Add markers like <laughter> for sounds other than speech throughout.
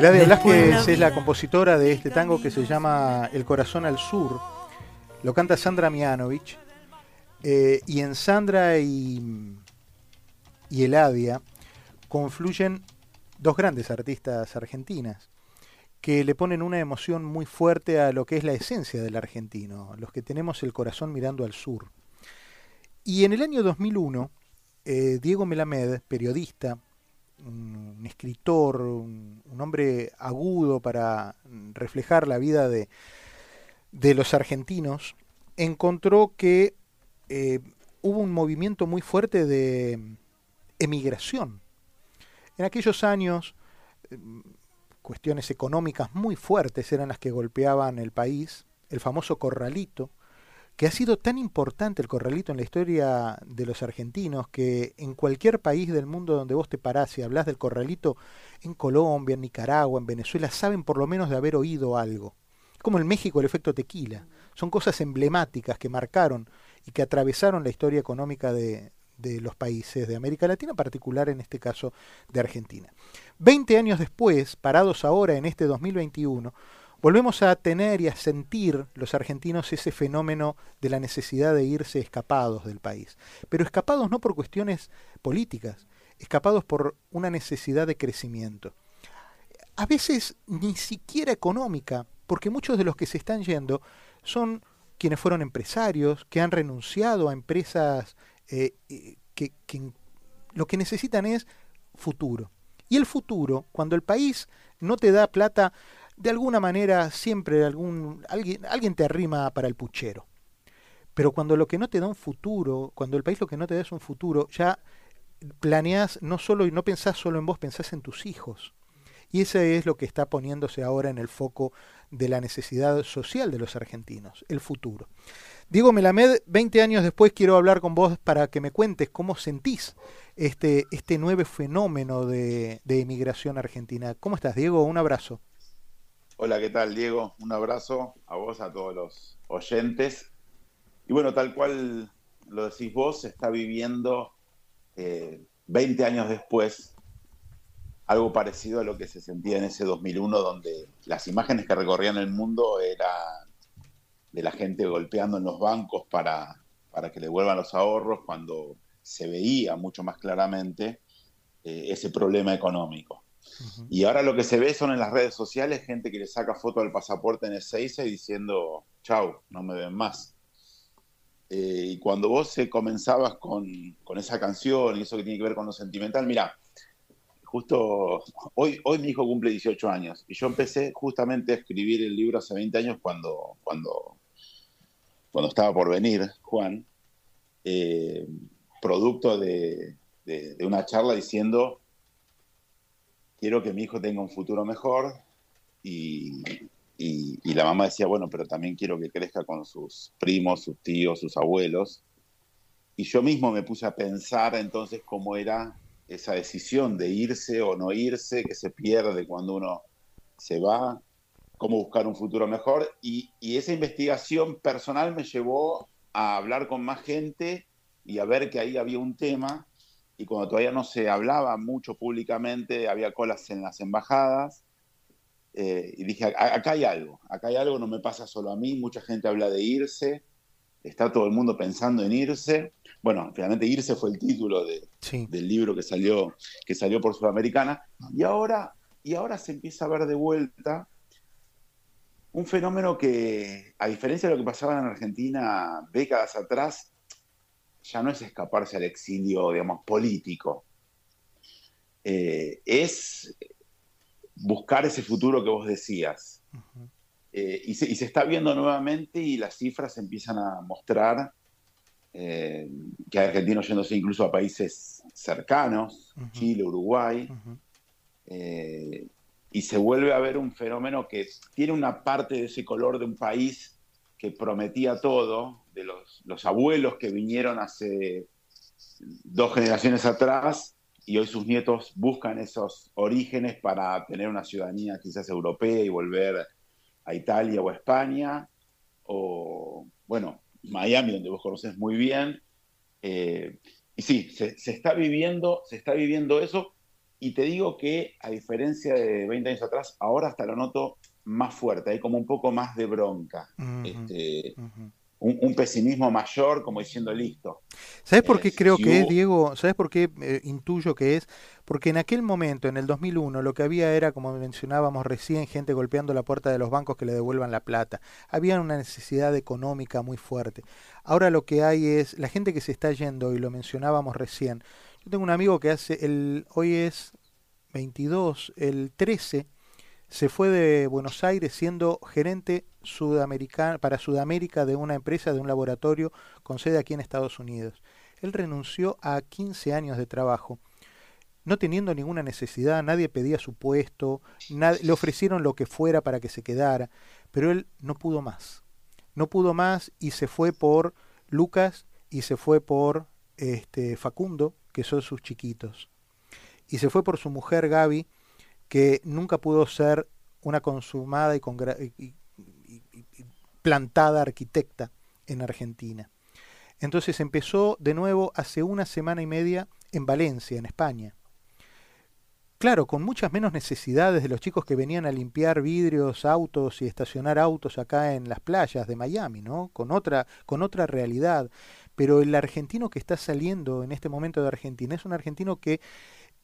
Eladia Blasquez es la compositora de este tango que se llama El corazón al sur. Lo canta Sandra Mianovich. Eh, y en Sandra y, y Eladia confluyen dos grandes artistas argentinas que le ponen una emoción muy fuerte a lo que es la esencia del argentino, los que tenemos el corazón mirando al sur. Y en el año 2001, eh, Diego Melamed, periodista, un, escritor, un, hombre agudo para reflejar la vida de, de los argentinos, encontró que eh, hubo un movimiento muy fuerte de emigración. En aquellos años, eh, cuestiones económicas muy fuertes eran las que golpeaban el país, el famoso corralito, que ha sido tan importante el corralito en la historia de los argentinos que en cualquier país del mundo donde vos te parás y hablas del corralito, en Colombia, en Nicaragua, en Venezuela, saben por lo menos de haber oído algo. Como en México el efecto tequila. Son cosas emblemáticas que marcaron y que atravesaron la historia económica de, de los países de América Latina, en particular en este caso de Argentina. Veinte años después, parados ahora en este 2021, volvemos a tener y a sentir los argentinos ese fenómeno de la necesidad de irse escapados del país. Pero escapados no por cuestiones políticas, escapados por una necesidad de crecimiento. A veces ni siquiera económica, porque muchos de los que se están yendo son quienes fueron empresarios, que han renunciado a empresas eh, que, que lo que necesitan es futuro. Y el futuro, cuando el país no te da plata, de alguna manera siempre algún, alguien, alguien te arrima para el puchero. Pero cuando lo que no te da un futuro, cuando el país lo que no te da es un futuro, ya planeas no solo y no pensás solo en vos, pensás en tus hijos. Y ese es lo que está poniéndose ahora en el foco de la necesidad social de los argentinos, el futuro. Diego Melamed, 20 años después quiero hablar con vos para que me cuentes cómo sentís este, este nuevo fenómeno de, de emigración argentina. ¿Cómo estás, Diego? Un abrazo. Hola, ¿qué tal, Diego? Un abrazo a vos, a todos los oyentes. Y bueno, tal cual lo decís vos, se está viviendo 20 eh, años después algo parecido a lo que se sentía en ese 2001, donde las imágenes que recorrían el mundo eran de la gente golpeando en los bancos para, para que le vuelvan los ahorros, cuando se veía mucho más claramente eh, ese problema económico. Y ahora lo que se ve son en las redes sociales gente que le saca foto del pasaporte en Ezeiza y diciendo, chau, no me ven más. Eh, y cuando vos se comenzabas con, con, esa canción y eso que tiene que ver con lo sentimental, mira, justo hoy, hoy mi hijo cumple 18 años y yo empecé justamente a escribir el libro hace 20 años cuando, cuando, cuando estaba por venir Juan, eh, producto de una charla diciendo quiero que mi hijo tenga un futuro mejor y, la mamá decía, bueno, pero también quiero que crezca con sus primos, sus tíos, sus abuelos. Y yo mismo me puse a pensar entonces cómo era esa decisión de irse o no irse, que se pierde cuando uno se va, cómo buscar un futuro mejor. Y, y esa investigación personal me llevó a hablar con más gente y a ver que ahí había un tema y cuando todavía no se hablaba mucho públicamente, había colas en las embajadas. Eh, y dije, acá hay algo, acá hay algo, no me pasa solo a mí, mucha gente habla de irse, está todo el mundo pensando en irse. Bueno, finalmente irse fue el título de, del libro que salió, que salió por Sudamericana. Y ahora, y ahora se empieza a ver de vuelta un fenómeno que, a diferencia de lo que pasaba en Argentina décadas atrás, ya no es escaparse al exilio, digamos, político. Eh, es buscar ese futuro que vos decías. Eh, y, se, está viendo nuevamente y las cifras empiezan a mostrar eh, que hay argentinos yéndose incluso a países cercanos, Chile, Uruguay. y se vuelve a ver un fenómeno que tiene una parte de ese color de un país que prometía todo, de los, los abuelos que vinieron hace dos generaciones atrás y hoy sus nietos buscan esos orígenes para tener una ciudadanía quizás europea y volver a Italia o a España, o bueno, Miami, donde vos conoces muy bien. Eh, y sí, se, está viviendo, se está viviendo eso, y te digo que a diferencia de 20 años atrás, ahora hasta lo noto más fuerte, hay como un poco más de bronca. este, un, pesimismo mayor, como diciendo listo. ¿Sabes por qué eh, creo que es, Diego? ¿Sabes por qué eh, intuyo que es? Porque en aquel momento, en el 2001, lo que había era, como mencionábamos recién, gente golpeando la puerta de los bancos que le devuelvan la plata. Había una necesidad económica muy fuerte. Ahora lo que hay es la gente que se está yendo, y lo mencionábamos recién. Yo tengo un amigo que hace, el, hoy es 22, el 13 se fue de Buenos Aires siendo gerente sudamericano, para Sudamérica de una empresa, de un laboratorio con sede aquí en Estados Unidos. Él renunció a 15 años de trabajo, no teniendo ninguna necesidad, nadie pedía su puesto, le ofrecieron lo que fuera para que se quedara, pero él no pudo más. No pudo más y se fue por Lucas y se fue por este, Facundo, que son sus chiquitos. Y se fue por su mujer Gaby, que nunca pudo ser una consumada y, plantada arquitecta en Argentina. Entonces empezó de nuevo hace una semana y media en Valencia, en España. Claro, con muchas menos necesidades de los chicos que venían a limpiar vidrios, autos y estacionar autos acá en las playas de Miami, ¿no? Con otra, con otra realidad. Pero el argentino que está saliendo en este momento de Argentina es un argentino que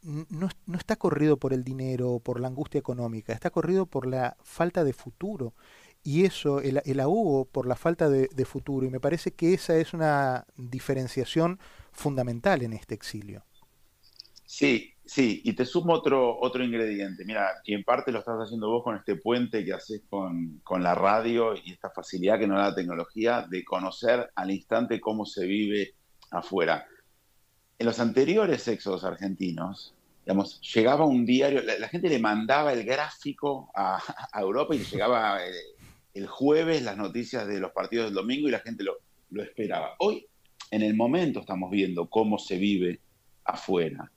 no, no, está corrido por el dinero o por la angustia económica, está corrido por la falta de futuro. Y eso, el, el por la falta de, futuro. Y me parece que esa es una diferenciación fundamental en este exilio. Sí, sí, y te sumo otro, otro ingrediente. Mira, y en parte lo estás haciendo vos con este puente que haces con, con la radio y esta facilidad que nos da la tecnología de conocer al instante cómo se vive afuera. En los anteriores éxodos argentinos, digamos, llegaba un diario, la, gente le mandaba el gráfico a, Europa y llegaba eh, el, jueves las noticias de los partidos del domingo y la gente lo, lo esperaba. Hoy, en el momento, estamos viendo cómo se vive afuera.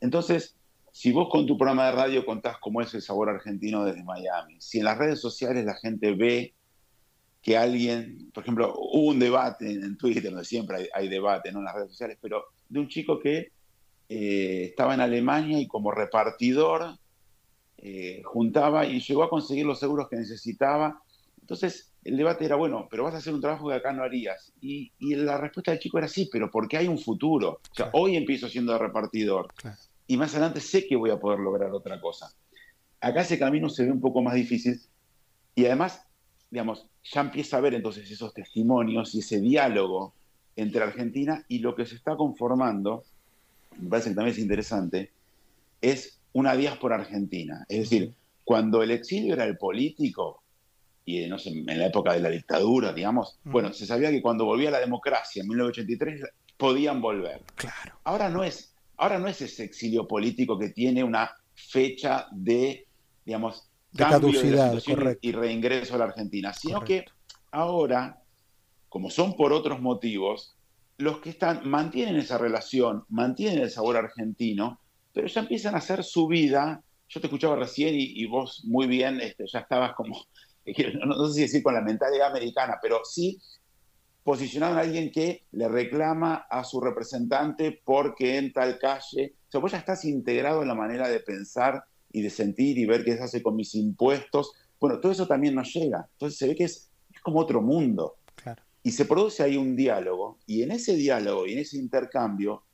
Entonces, si vos con tu programa de radio contás cómo es el sabor argentino desde Miami, si en las redes sociales la gente ve que alguien, por ejemplo, hubo un debate en, Twitter, donde siempre hay, debate ¿no? en las redes sociales, pero de un chico que eh, estaba en Alemania y como repartidor eh, juntaba y llegó a conseguir los seguros que necesitaba. Entonces el debate era, bueno, pero vas a hacer un trabajo que acá no harías. Y, la respuesta del chico era sí, pero porque hay un futuro. O sea, hoy empiezo siendo repartidor y más adelante sé que voy a poder lograr otra cosa. Acá ese camino se ve un poco más difícil y además, digamos, ya empieza a ver entonces esos testimonios y ese diálogo entre Argentina y lo que se está conformando me parece que también es interesante, es una diáspora argentina. Es decir, cuando el exilio era el político, y no sé, en la época de la dictadura, digamos, bueno, se sabía que cuando volvía la democracia en 1983 podían volver. Claro. Ahora no es, ahora no es ese exilio político que tiene una fecha de, digamos, de caducidad y reingreso a la Argentina, sino que ahora, como son por otros motivos, los que están mantienen esa relación, mantienen el sabor argentino, pero ya empiezan a hacer su vida. Yo te escuchaba recién y, vos muy bien este, ya estabas como, <laughs> no, sé si decir con la mentalidad americana, pero sí posicionado a alguien que le reclama a su representante porque en tal calle. O sea, vos ya estás integrado en la manera de pensar y de sentir y ver qué se hace con mis impuestos. Bueno, todo eso también nos llega. Entonces se ve que es, es como otro mundo. Y se produce ahí un diálogo, y en ese diálogo y en ese intercambio,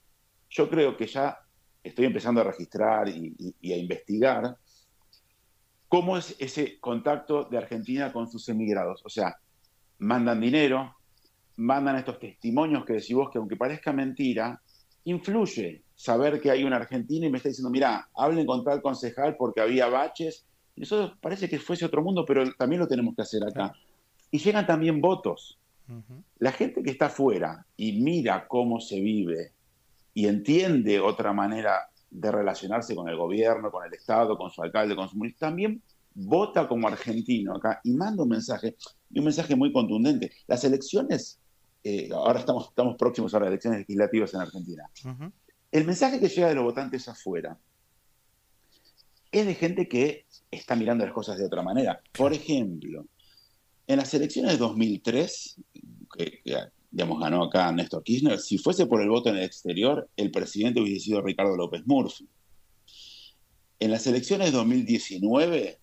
yo creo que ya estoy empezando a registrar y, a investigar cómo es ese contacto de Argentina con sus emigrados. O sea, mandan dinero, mandan estos testimonios que decís vos que aunque parezca mentira, influye saber que hay un argentino y me está diciendo, mira, hablen con tal concejal porque había baches. Y eso parece que fuese otro mundo, pero también lo tenemos que hacer acá. Y llegan también votos. La gente que está afuera y mira cómo se vive y entiende otra manera de relacionarse con el gobierno, con el Estado, con su alcalde, con su municipio, también vota como argentino acá y manda un mensaje, y un mensaje muy contundente. Las elecciones, eh, ahora estamos, estamos próximos a las elecciones legislativas en Argentina. El mensaje que llega de los votantes afuera es de gente que está mirando las cosas de otra manera. Por ejemplo, en las elecciones de 2003, que, digamos, ganó acá Néstor Kirchner, si fuese por el voto en el exterior, el presidente hubiese sido Ricardo López Murphy. En las elecciones de 2019,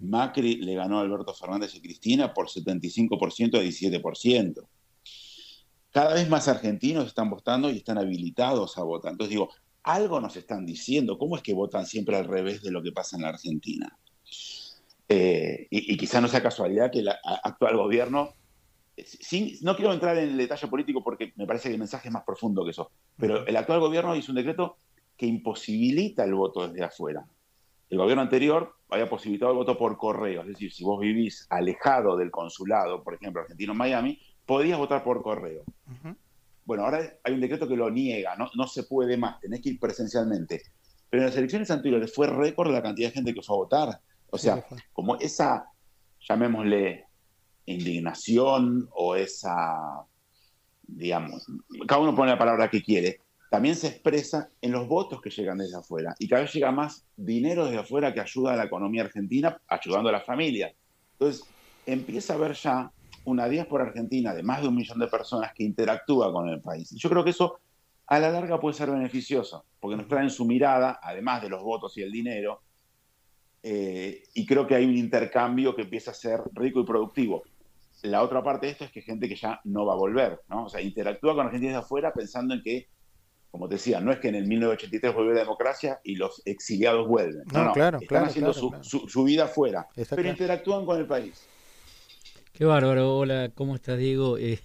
Macri le ganó a Alberto Fernández y Cristina por 75% a 17%. Cada vez más argentinos están votando y están habilitados a votar. Entonces digo, algo nos están diciendo. ¿Cómo es que votan siempre al revés de lo que pasa en la Argentina? Eh, y, quizá no sea casualidad que el actual gobierno, no quiero entrar en el detalle político porque me parece que el mensaje es más profundo que eso, pero el actual gobierno hizo un decreto que imposibilita el voto desde afuera. El gobierno anterior había posibilitado el voto por correo, es decir, si vos vivís alejado del consulado, por ejemplo, argentino en Miami, podías votar por correo. Bueno, ahora hay un decreto que lo niega, no, no se puede más, tenés que ir presencialmente. Pero en las elecciones anteriores fue récord la cantidad de gente que fue a votar. O sea, como esa, llamémosle, indignación o esa, digamos, cada uno pone la palabra que quiere, también se expresa en los votos que llegan desde afuera. Y cada vez llega más dinero desde afuera que ayuda a la economía argentina, ayudando a las familias. Entonces, empieza a haber ya una diáspora argentina de más de un millón de personas que interactúa con el país. Y yo creo que eso a la larga puede ser beneficioso, porque nos traen su mirada, además de los votos y el dinero, eh, y creo que hay un intercambio que empieza a ser rico y productivo. La otra parte de esto es que gente que ya no va a volver, ¿no? O sea, interactúa con argentinos de afuera pensando en que, como te decía, no es que en el 1983 vuelve la democracia y los exiliados vuelven. No, no, claro, están haciendo su, vida afuera, pero interactúan con el país. Qué bárbaro. Hola, ¿cómo estás, Diego? Eh,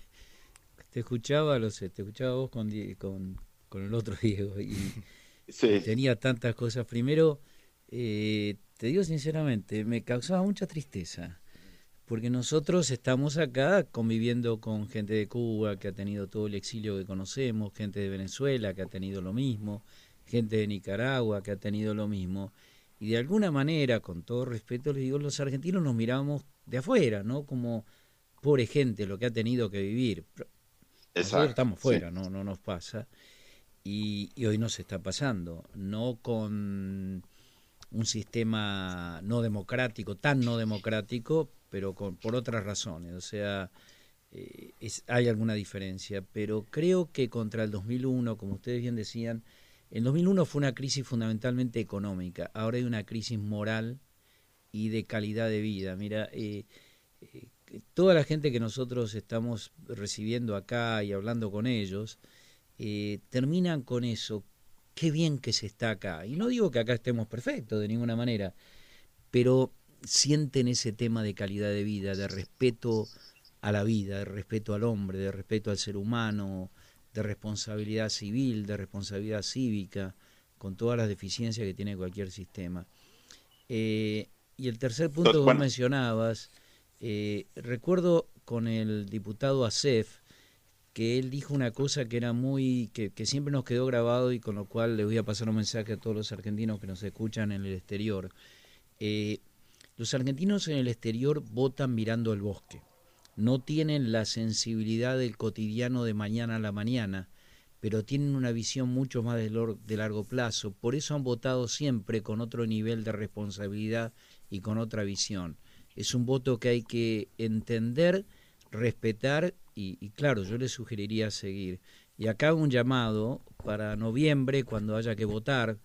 te escuchaba, lo sé, te escuchaba vos con, con, el otro <laughs> Diego y, tenía tantas cosas. Primero, eh, te digo sinceramente, me causaba mucha tristeza, porque nosotros estamos acá conviviendo con gente de Cuba que ha tenido todo el exilio que conocemos, gente de Venezuela que ha tenido lo mismo, gente de Nicaragua que ha tenido lo mismo. Y de alguna manera, con todo respeto, les digo, los argentinos nos miramos de afuera, ¿no? Como pobre gente, lo que ha tenido que vivir. Nosotros estamos fuera, no, no nos pasa. Y, hoy nos está pasando, no con un sistema no democrático, tan no democrático, pero con, por otras razones. O sea, eh, hay alguna diferencia, pero creo que contra el 2001, como ustedes bien decían, el 2001 fue una crisis fundamentalmente económica, ahora hay una crisis moral y de calidad de vida. Mira, eh, eh, toda la gente que nosotros estamos recibiendo acá y hablando con ellos, terminan con eso, qué bien que se está acá. Y no digo que acá estemos perfectos de ninguna manera, pero sienten ese tema de calidad de vida, de respeto a la vida, de respeto al hombre, de respeto al ser humano, de responsabilidad civil, de responsabilidad cívica, con todas las deficiencias que tiene cualquier sistema. Eh, y el tercer punto que vos mencionabas, eh, recuerdo con el diputado Acef, que él dijo una cosa que era muy, que, siempre nos quedó grabado y con lo cual le voy a pasar un mensaje a todos los argentinos que nos escuchan en el exterior. Eh, los argentinos en el exterior votan mirando el bosque, no tienen la sensibilidad del cotidiano de mañana a la mañana, pero tienen una visión mucho más de, largo plazo, por eso han votado siempre con otro nivel de responsabilidad y con otra visión. Es un voto que hay que entender, respetar y, claro, yo le sugeriría seguir. Y acá un llamado para noviembre, cuando haya que votar.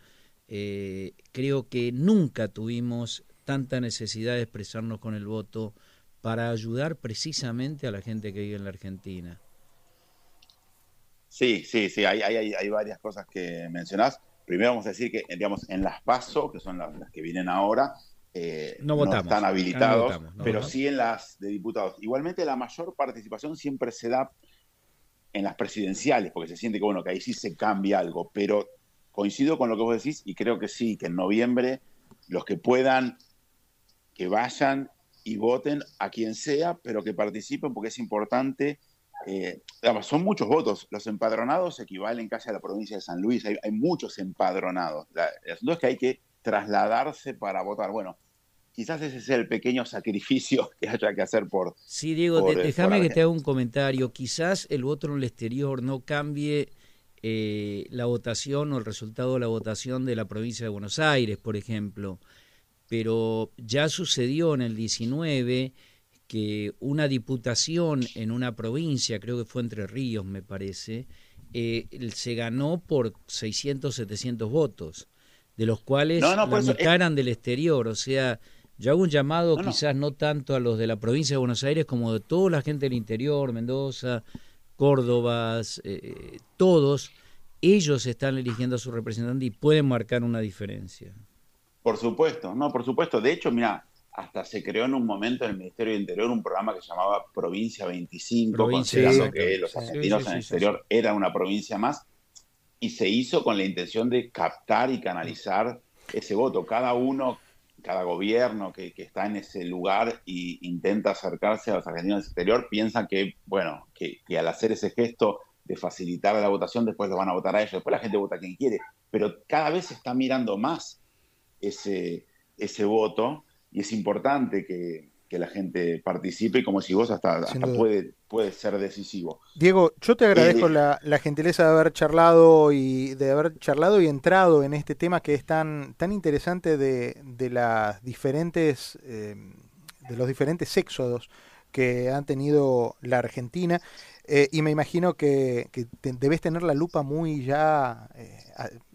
Eh, creo que nunca tuvimos tanta necesidad de expresarnos con el voto para ayudar precisamente a la gente que vive en la Argentina. Sí, sí, sí, hay, hay, hay varias cosas que mencionás. Primero vamos a decir que, digamos, en las PASO, que son las que vienen ahora, eh, no, están habilitados, pero sí en las de diputados. Igualmente la mayor participación siempre se da en las presidenciales, porque se siente que bueno, que ahí sí se cambia algo, pero coincido con lo que vos decís y creo que sí, que en noviembre los que puedan, que vayan y voten a quien sea, pero que participen porque es importante eh, son muchos votos. Los empadronados equivalen casi a la provincia de San Luis. Hay, muchos empadronados. La, el asunto es que hay que trasladarse para votar. Bueno, quizás ese es el pequeño sacrificio <laughs> que haya que hacer por. Sí, Diego, eh, déjame que te haga un comentario. Quizás el voto en el exterior no cambie eh, la votación o el resultado de la votación de la provincia de Buenos Aires, por ejemplo. Pero ya sucedió en el 19 que una diputación en una provincia, creo que fue Entre Ríos, me parece, eh, se ganó por 600, 700 votos, de los cuales la mitad eran del exterior. O sea, yo hago un llamado quizás no tanto a los de la provincia de Buenos Aires como de toda la gente del interior, Mendoza, Córdoba, eh, todos, ellos están eligiendo a su representante y pueden marcar una diferencia. Por supuesto, no, por supuesto. De hecho, mira, hasta se creó en un momento en el Ministerio de Interior un programa que se llamaba Provincia 25, considerando que los argentinos en el exterior eran una provincia más, y se hizo con la intención de captar y canalizar ese voto. Cada uno, cada gobierno que, está en ese lugar e intenta acercarse a los argentinos del exterior, piensa que, bueno, que, que al hacer ese gesto de facilitar la votación, después lo van a votar a ellos, después la gente vota a quien quiere, pero cada vez se está mirando más ese, ese voto y es importante que, la gente participe, como si vos hasta, puede, puede ser decisivo. Diego, yo te agradezco eh, la, gentileza de haber charlado y de haber charlado y entrado en este tema que es tan, tan interesante de, de las diferentes eh, de los diferentes éxodos que han tenido la Argentina eh, y me imagino que, debes tener la lupa muy ya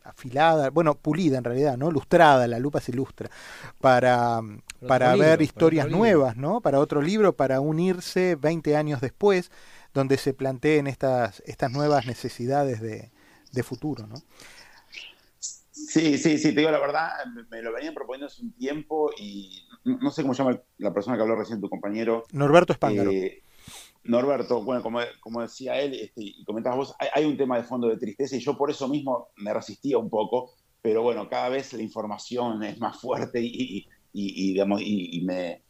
afilada, bueno, pulida en realidad, ¿no? Lustrada, la lupa se ilustra, para, para ver historias nuevas, ¿no? Para otro libro, para unirse 20 años después, donde se planteen estas, estas nuevas necesidades de, futuro, ¿no? Sí, sí, sí, te digo la verdad, me lo venían proponiendo hace un tiempo y no sé cómo se llama la persona que habló recién, tu compañero. Norberto Espángaro. Eh, Norberto, bueno, como, decía él este, y comentabas vos, hay, un tema de fondo de tristeza y yo por eso mismo me resistía un poco, pero bueno, cada vez la información es más fuerte y, digamos, y, me,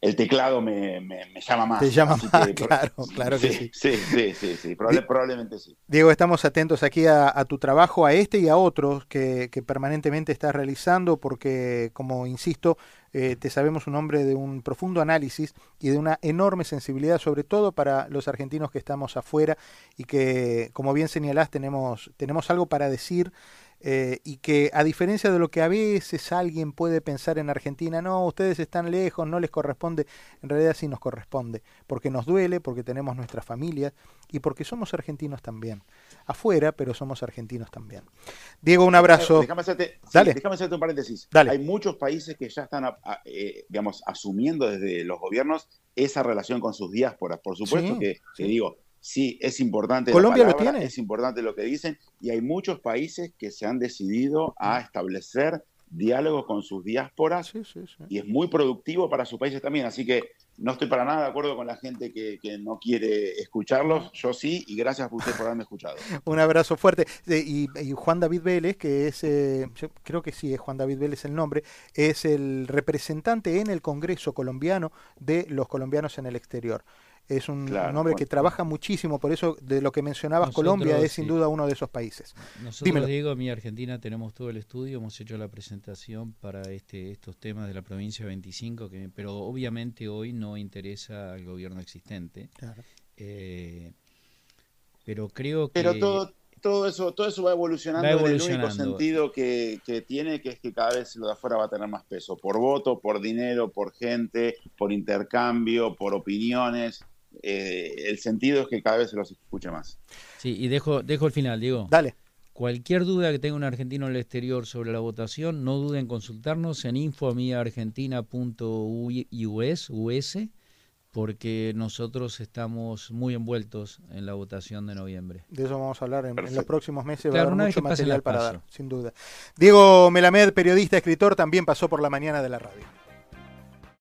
el teclado me, llama más. Te llama más, <laughs> claro, claro que sí. Sí, sí, sí, sí, probablemente sí. Diego, estamos atentos aquí a, tu trabajo, a este y a otros que, permanentemente estás realizando, porque, como insisto, eh, te sabemos un hombre de un profundo análisis y de una enorme sensibilidad, sobre todo para los argentinos que estamos afuera y que, como bien señalás, tenemos, tenemos algo para decir eh, y que a diferencia de lo que a veces alguien puede pensar en Argentina, no, ustedes están lejos, no les corresponde, en realidad sí nos corresponde, porque nos duele, porque tenemos nuestras familias y porque somos argentinos también. Afuera, pero somos argentinos también. Diego, un abrazo. Déjame hacerte, déjame hacerte un paréntesis. Hay muchos países que ya están, eh, digamos, asumiendo desde los gobiernos esa relación con sus diásporas. Por supuesto que, te digo, sí, es importante. Colombia lo tiene. Es importante lo que dicen y hay muchos países que se han decidido a establecer diálogos con sus diásporas y es muy productivo para sus países también. Así que no estoy para nada de acuerdo con la gente que, no quiere escucharlos. Yo sí y gracias a usted por haberme escuchado. <laughs> Un abrazo fuerte. Y, Juan David Vélez, que es, eh, yo creo que sí, es Juan David Vélez el nombre, es el representante en el Congreso colombiano de los colombianos en el exterior es un, hombre que trabaja muchísimo, por eso de lo que mencionabas, Colombia es sin duda uno de esos países. Nosotros, Diego, mi Argentina, tenemos todo el estudio, hemos hecho la presentación para este, estos temas de la provincia 25, que, pero obviamente hoy no interesa al gobierno existente. Eh, pero creo que... Pero todo, todo eso, todo eso va evolucionando, en el único sentido que, que, tiene, que es que cada vez lo de afuera va a tener más peso, por voto, por dinero, por gente, por intercambio, por opiniones. Eh, el sentido es que cada vez se los escuche más. Sí, y dejo, dejo el final, Diego. Dale. Cualquier duda que tenga un argentino en el exterior sobre la votación, no duden en consultarnos en infoamiargentina.us, US, porque nosotros estamos muy envueltos en la votación de noviembre. De eso vamos a hablar en, los próximos meses. va a haber mucho material para dar, sin duda. Diego Melamed, periodista, escritor, también pasó por la mañana de la radio.